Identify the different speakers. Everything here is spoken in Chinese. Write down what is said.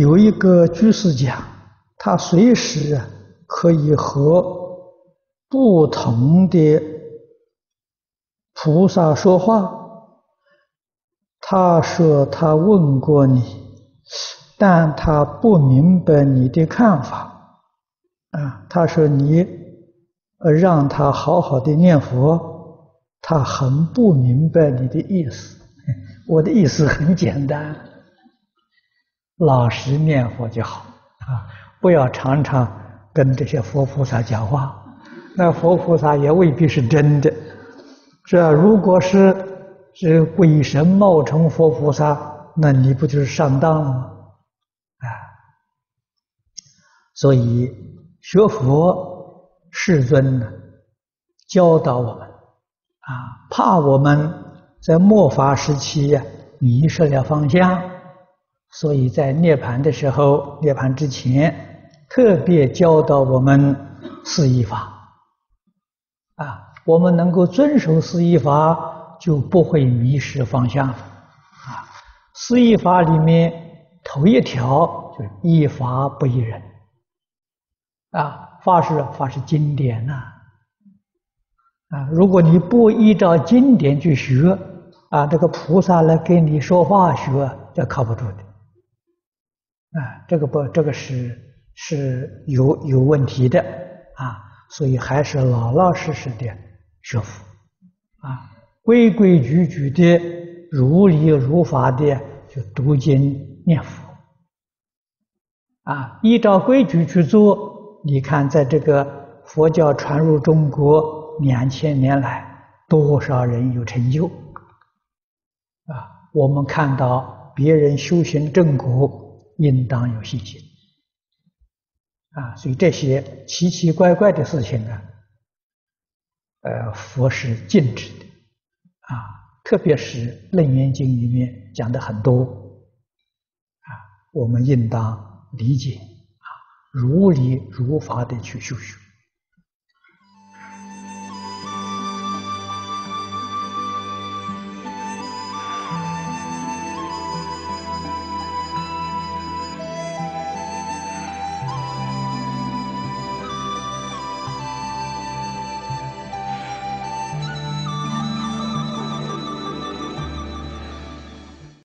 Speaker 1: 有一个居士讲，他随时啊可以和不同的菩萨说话。他说他问过你，但他不明白你的看法。啊，他说你呃让他好好的念佛，他很不明白你的意思。我的意思很简单。老实念佛就好啊，不要常常跟这些佛菩萨讲话，那佛菩萨也未必是真的。这如果是是鬼神冒充佛菩萨，那你不就是上当了吗？啊，所以学佛世尊呢教导我们啊，怕我们在末法时期呀迷失了方向。所以在涅槃的时候，涅槃之前，特别教导我们四依法，啊，我们能够遵守四依法，就不会迷失方向，啊，四依法里面头一条就是依法不依人，啊，法是法是经典呐，啊，如果你不依照经典去学，啊，这个菩萨来跟你说话学，这靠不住的。啊，这个不，这个是是有有问题的啊，所以还是老老实实的学佛啊，规规矩矩的、如理如法的就读经念佛啊，依照规矩去做，你看，在这个佛教传入中国两千年来，多少人有成就啊？我们看到别人修行正果。应当有信心啊！所以这些奇奇怪怪的事情呢，呃，佛是禁止的啊。特别是《楞严经》里面讲的很多啊，我们应当理解啊，如理如法的去修学。